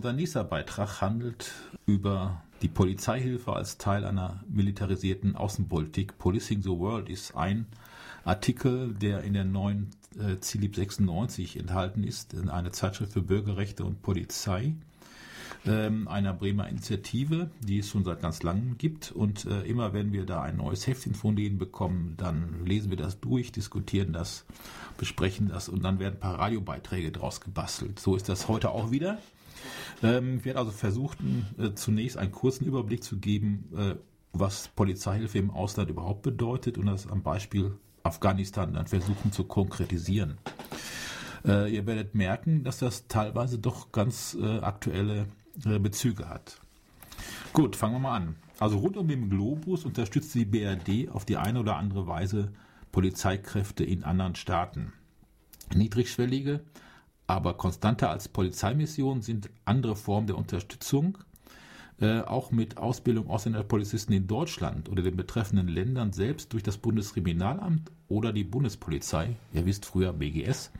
Unser nächster Beitrag handelt über die Polizeihilfe als Teil einer militarisierten Außenpolitik. Policing the World ist ein Artikel, der in der neuen äh, CILIP 96 enthalten ist, in einer Zeitschrift für Bürgerrechte und Polizei ähm, einer Bremer Initiative, die es schon seit ganz langem gibt. Und äh, immer wenn wir da ein neues Heftchen von denen bekommen, dann lesen wir das durch, diskutieren das, besprechen das und dann werden ein paar Radiobeiträge draus gebastelt. So ist das heute auch wieder. Ähm, werde also versuchen, äh, zunächst einen kurzen Überblick zu geben, äh, was Polizeihilfe im Ausland überhaupt bedeutet und das am Beispiel Afghanistan dann versuchen zu konkretisieren. Äh, ihr werdet merken, dass das teilweise doch ganz äh, aktuelle äh, Bezüge hat. Gut, fangen wir mal an. Also rund um den Globus unterstützt die BRD auf die eine oder andere Weise Polizeikräfte in anderen Staaten. Niedrigschwellige aber konstanter als Polizeimission sind andere Formen der Unterstützung, äh, auch mit Ausbildung ausländischer Polizisten in Deutschland oder den betreffenden Ländern selbst durch das Bundeskriminalamt oder die Bundespolizei, ihr wisst früher BGS,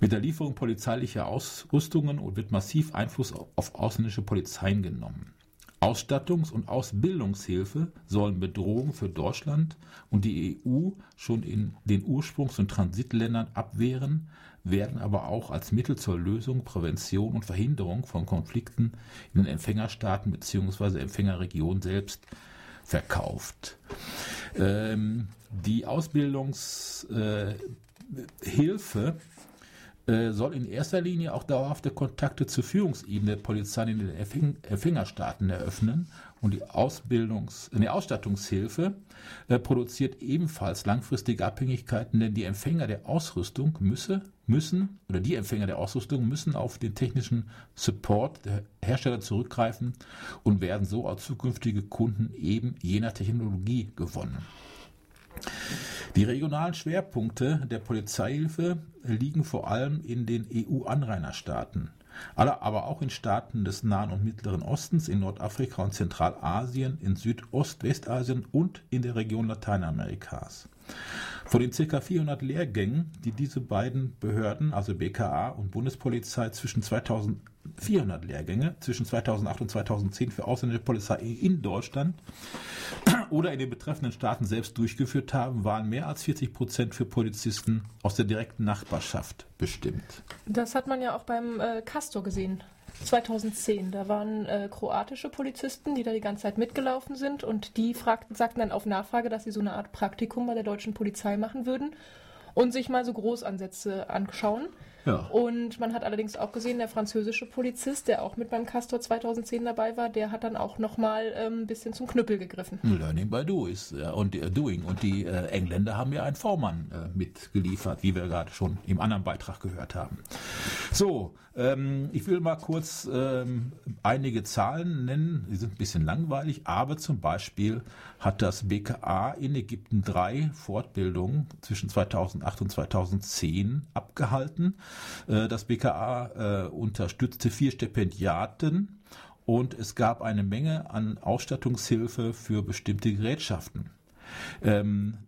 mit der Lieferung polizeilicher Ausrüstungen und wird massiv Einfluss auf ausländische Polizeien genommen. Ausstattungs- und Ausbildungshilfe sollen Bedrohungen für Deutschland und die EU schon in den Ursprungs- und Transitländern abwehren, werden aber auch als Mittel zur Lösung, Prävention und Verhinderung von Konflikten in den Empfängerstaaten bzw. Empfängerregionen selbst verkauft. Ähm, die Ausbildungshilfe äh, soll in erster Linie auch dauerhafte Kontakte zur Führungsebene der Polizei in den Empfängerstaaten eröffnen und die Ausbildungs-, die Ausstattungshilfe äh, produziert ebenfalls langfristige Abhängigkeiten, denn die Empfänger der Ausrüstung müsse, müssen oder die Empfänger der Ausrüstung müssen auf den technischen Support der Hersteller zurückgreifen und werden so als zukünftige Kunden eben jener Technologie gewonnen. Die regionalen Schwerpunkte der Polizeihilfe liegen vor allem in den EU-Anrainerstaaten, aber auch in Staaten des Nahen und Mittleren Ostens, in Nordafrika und Zentralasien, in Südost-Westasien und in der Region Lateinamerikas. Von den ca. 400 Lehrgängen, die diese beiden Behörden, also BKA und Bundespolizei, zwischen 2400 Lehrgänge zwischen 2008 und 2010 für ausländische Polizei in Deutschland oder in den betreffenden Staaten selbst durchgeführt haben, waren mehr als 40 Prozent für Polizisten aus der direkten Nachbarschaft bestimmt. Das hat man ja auch beim äh, Castor gesehen. 2010. Da waren äh, kroatische Polizisten, die da die ganze Zeit mitgelaufen sind und die fragten, sagten dann auf Nachfrage, dass sie so eine Art Praktikum bei der deutschen Polizei machen würden und sich mal so Großansätze anschauen. Ja. Und man hat allerdings auch gesehen, der französische Polizist, der auch mit beim Castor 2010 dabei war, der hat dann auch nochmal ähm, ein bisschen zum Knüppel gegriffen. Learning by do ist, und äh, doing. Und die äh, Engländer haben ja einen V-Mann äh, mitgeliefert, wie wir gerade schon im anderen Beitrag gehört haben. So, ähm, ich will mal kurz ähm, einige Zahlen nennen. Die sind ein bisschen langweilig, aber zum Beispiel hat das BKA in Ägypten drei Fortbildungen zwischen 2008 und 2010 abgehalten. Äh, das BKA äh, unterstützte vier Stipendiaten und es gab eine Menge an Ausstattungshilfe für bestimmte Gerätschaften. Ähm,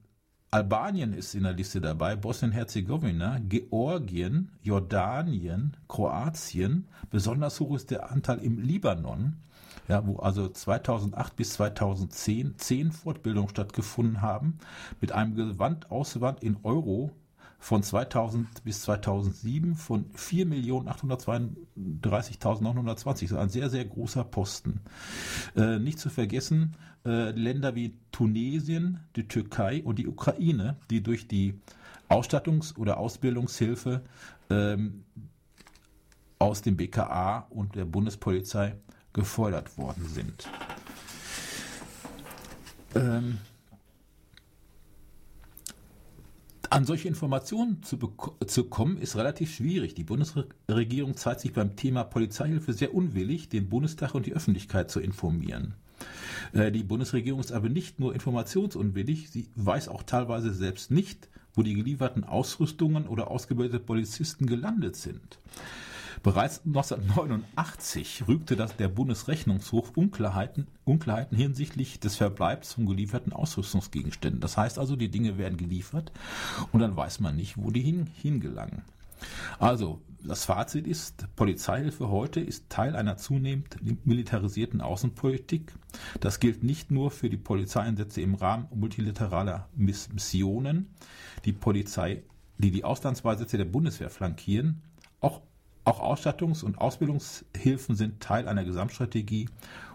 Albanien ist in der Liste dabei, Bosnien-Herzegowina, Georgien, Jordanien, Kroatien. Besonders hoch ist der Anteil im Libanon, ja, wo also 2008 bis 2010 zehn Fortbildungen stattgefunden haben, mit einem Gewandauswand in Euro von 2000 bis 2007 von 4.832.920. So ein sehr, sehr großer Posten. Äh, nicht zu vergessen, äh, Länder wie Tunesien, die Türkei und die Ukraine, die durch die Ausstattungs- oder Ausbildungshilfe ähm, aus dem BKA und der Bundespolizei gefordert worden sind. Ähm, An solche Informationen zu, zu kommen, ist relativ schwierig. Die Bundesregierung zeigt sich beim Thema Polizeihilfe sehr unwillig, den Bundestag und die Öffentlichkeit zu informieren. Äh, die Bundesregierung ist aber nicht nur informationsunwillig, sie weiß auch teilweise selbst nicht, wo die gelieferten Ausrüstungen oder ausgebildete Polizisten gelandet sind. Bereits 1989 rügte das der Bundesrechnungshof Unklarheiten, Unklarheiten hinsichtlich des Verbleibs von gelieferten Ausrüstungsgegenständen. Das heißt also, die Dinge werden geliefert und dann weiß man nicht, wo die hin, hingelangen. Also, das Fazit ist, Polizeihilfe heute ist Teil einer zunehmend militarisierten Außenpolitik. Das gilt nicht nur für die Polizeieinsätze im Rahmen multilateraler Missionen, die Polizei, die die Auslandseinsätze der Bundeswehr flankieren. Auch, auch Ausstattungs- und Ausbildungshilfen sind Teil einer Gesamtstrategie,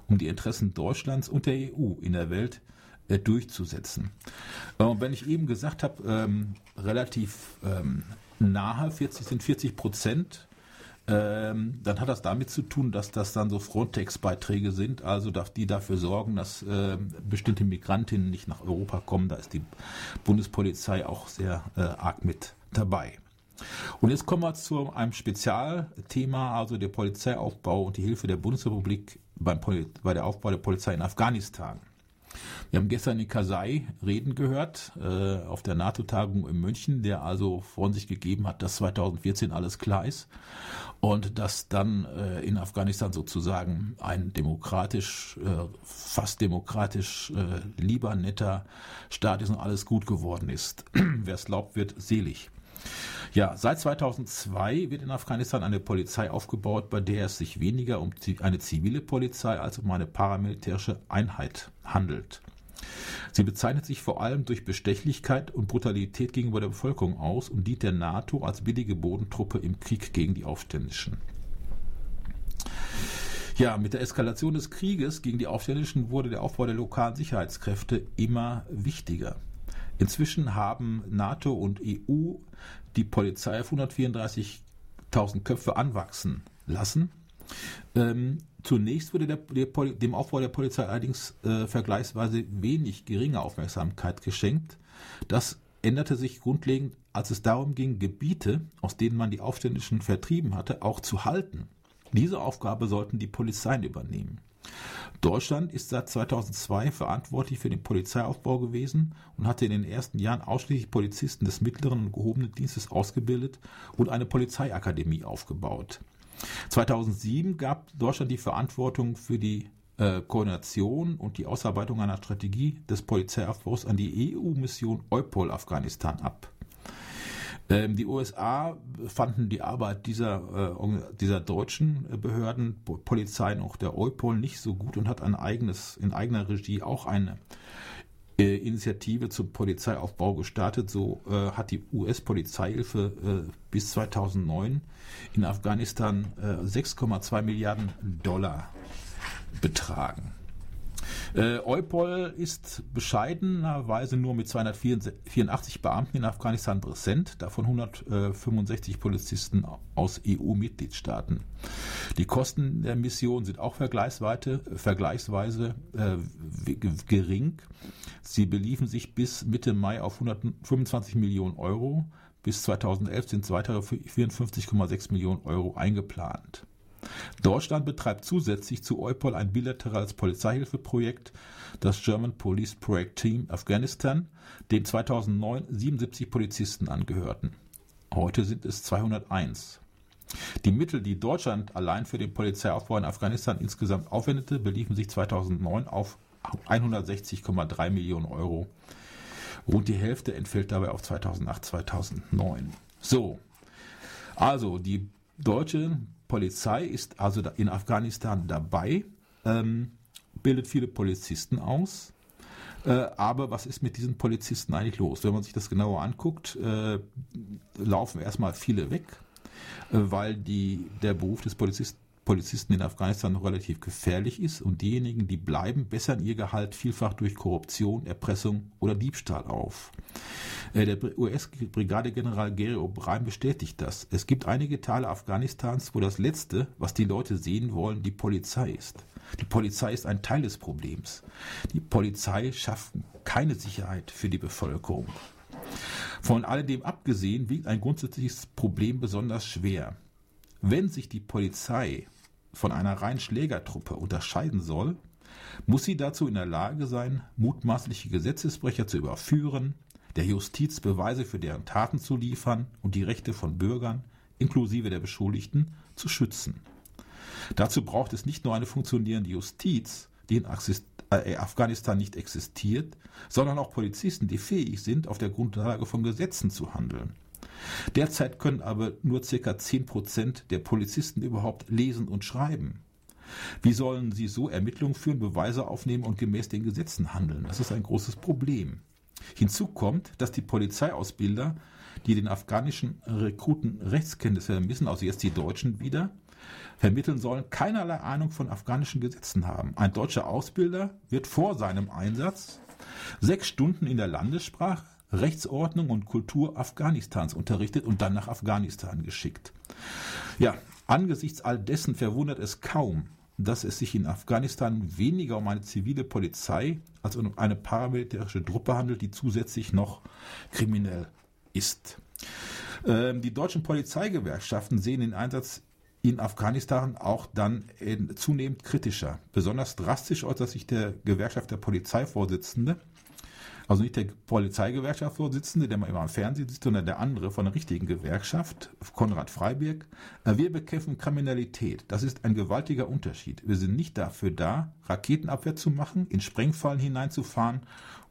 um die Interessen Deutschlands und der EU in der Welt äh, durchzusetzen. Und wenn ich eben gesagt habe, ähm, relativ ähm, nahe, 40 sind 40 Prozent. Ähm, dann hat das damit zu tun, dass das dann so Frontex-Beiträge sind, also die dafür sorgen, dass äh, bestimmte Migrantinnen nicht nach Europa kommen. Da ist die Bundespolizei auch sehr äh, arg mit dabei. Und jetzt kommen wir zu einem Spezialthema, also der Polizeiaufbau und die Hilfe der Bundesrepublik beim Poli bei der Aufbau der Polizei in Afghanistan. Wir haben gestern den Kasai reden gehört äh, auf der NATO-Tagung in München, der also von sich gegeben hat, dass 2014 alles klar ist und dass dann äh, in Afghanistan sozusagen ein demokratisch, äh, fast demokratisch äh, lieber, netter Staat ist und alles gut geworden ist. Wer es glaubt, wird selig. Ja, seit 2002 wird in Afghanistan eine Polizei aufgebaut, bei der es sich weniger um eine zivile Polizei als um eine paramilitärische Einheit handelt. Sie bezeichnet sich vor allem durch Bestechlichkeit und Brutalität gegenüber der Bevölkerung aus und dient der NATO als billige Bodentruppe im Krieg gegen die Aufständischen. Ja, mit der Eskalation des Krieges gegen die Aufständischen wurde der Aufbau der lokalen Sicherheitskräfte immer wichtiger. Inzwischen haben NATO und EU die Polizei auf 134.000 Köpfe anwachsen lassen. Ähm, zunächst wurde der, der, dem Aufbau der Polizei allerdings äh, vergleichsweise wenig geringe Aufmerksamkeit geschenkt. Das änderte sich grundlegend, als es darum ging, Gebiete, aus denen man die Aufständischen vertrieben hatte, auch zu halten. Diese Aufgabe sollten die Polizeien übernehmen. Deutschland ist seit 2002 verantwortlich für den Polizeiaufbau gewesen und hatte in den ersten Jahren ausschließlich Polizisten des mittleren und gehobenen Dienstes ausgebildet und eine Polizeiakademie aufgebaut. 2007 gab Deutschland die Verantwortung für die äh, Koordination und die Ausarbeitung einer Strategie des Polizeiaufbaus an die EU-Mission EUPOL Afghanistan ab. Ähm, die USA fanden die Arbeit dieser, äh, dieser deutschen Behörden, Polizei und auch der EUPOL nicht so gut und hat ein eigenes, in eigener Regie auch eine äh, Initiative zum Polizeiaufbau gestartet. So äh, hat die US-Polizeihilfe äh, bis 2009 in Afghanistan 6,2 äh, Milliarden Dollar betragen. Äh, Eupol ist bescheidenerweise nur mit 284 Beamten in Afghanistan präsent, davon 165 Polizisten aus EU-Mitgliedstaaten. Die Kosten der Mission sind auch vergleichsweise, vergleichsweise äh, gering. Sie beliefen sich bis Mitte Mai auf 125 Millionen Euro. Bis 2011 sind weitere 54,6 Millionen Euro eingeplant. Deutschland betreibt zusätzlich zu EUPOL ein bilaterales Polizeihilfeprojekt, das German Police Project Team Afghanistan, dem 2009 77 Polizisten angehörten. Heute sind es 201. Die Mittel, die Deutschland allein für den Polizeiaufbau in Afghanistan insgesamt aufwendete, beliefen sich 2009 auf 160,3 Millionen Euro. Rund die Hälfte entfällt dabei auf 2008, 2009. So, also die deutsche Polizei ist also in Afghanistan dabei, ähm, bildet viele Polizisten aus. Äh, aber was ist mit diesen Polizisten eigentlich los? Wenn man sich das genauer anguckt, äh, laufen erstmal viele weg, äh, weil die, der Beruf des Polizisten Polizisten in Afghanistan noch relativ gefährlich ist und diejenigen, die bleiben, bessern ihr Gehalt vielfach durch Korruption, Erpressung oder Diebstahl auf. Äh, der US-Brigadegeneral Gary O'Brien bestätigt das. Es gibt einige Teile Afghanistans, wo das Letzte, was die Leute sehen wollen, die Polizei ist. Die Polizei ist ein Teil des Problems. Die Polizei schafft keine Sicherheit für die Bevölkerung. Von alledem abgesehen wiegt ein grundsätzliches Problem besonders schwer. Wenn sich die Polizei von einer reinen Schlägertruppe unterscheiden soll, muss sie dazu in der Lage sein, mutmaßliche Gesetzesbrecher zu überführen, der Justiz Beweise für deren Taten zu liefern und die Rechte von Bürgern, inklusive der Beschuldigten, zu schützen. Dazu braucht es nicht nur eine funktionierende Justiz, die in äh, Afghanistan nicht existiert, sondern auch Polizisten, die fähig sind, auf der Grundlage von Gesetzen zu handeln. Derzeit können aber nur circa 10 Prozent der Polizisten überhaupt lesen und schreiben. Wie sollen sie so Ermittlungen führen, Beweise aufnehmen und gemäß den Gesetzen handeln? Das ist ein großes Problem. Hinzu kommt, dass die Polizeiausbilder, die den afghanischen Rekruten Rechtskenntnisse vermissen, also jetzt die Deutschen wieder, vermitteln sollen, keinerlei Ahnung von afghanischen Gesetzen haben. Ein deutscher Ausbilder wird vor seinem Einsatz sechs Stunden in der Landessprache, Rechtsordnung und Kultur Afghanistans unterrichtet und dann nach Afghanistan geschickt. Ja, angesichts all dessen verwundert es kaum, dass es sich in Afghanistan weniger um eine zivile Polizei als um eine paramilitärische Truppe handelt, die zusätzlich noch kriminell ist. Ähm, die deutschen Polizeigewerkschaften sehen den Einsatz in Afghanistan auch dann zunehmend kritischer. Besonders drastisch äußert sich der Gewerkschaft der Polizeivorsitzende, also nicht der Polizeigewerkschaftsvorsitzende, der mal immer am Fernsehen sitzt, sondern der andere von der richtigen Gewerkschaft, Konrad Freiberg. Äh, wir bekämpfen Kriminalität. Das ist ein gewaltiger Unterschied. Wir sind nicht dafür da, Raketenabwehr zu machen, in Sprengfallen hineinzufahren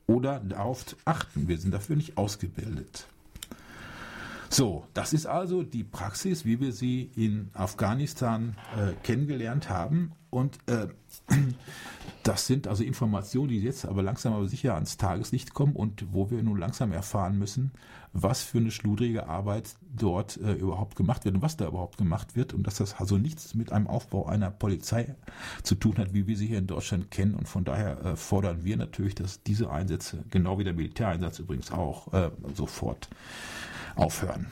oder darauf zu achten. Wir sind dafür nicht ausgebildet. So, das ist also die Praxis, wie wir sie in Afghanistan äh, kennengelernt haben. Und äh, das sind also Informationen, die jetzt aber langsam aber sicher ans Tageslicht kommen und wo wir nun langsam erfahren müssen, was für eine schludrige Arbeit dort äh, überhaupt gemacht wird und was da überhaupt gemacht wird und dass das also nichts mit einem Aufbau einer Polizei zu tun hat, wie wir sie hier in Deutschland kennen. Und von daher äh, fordern wir natürlich, dass diese Einsätze, genau wie der Militäreinsatz übrigens auch, äh, sofort aufhören.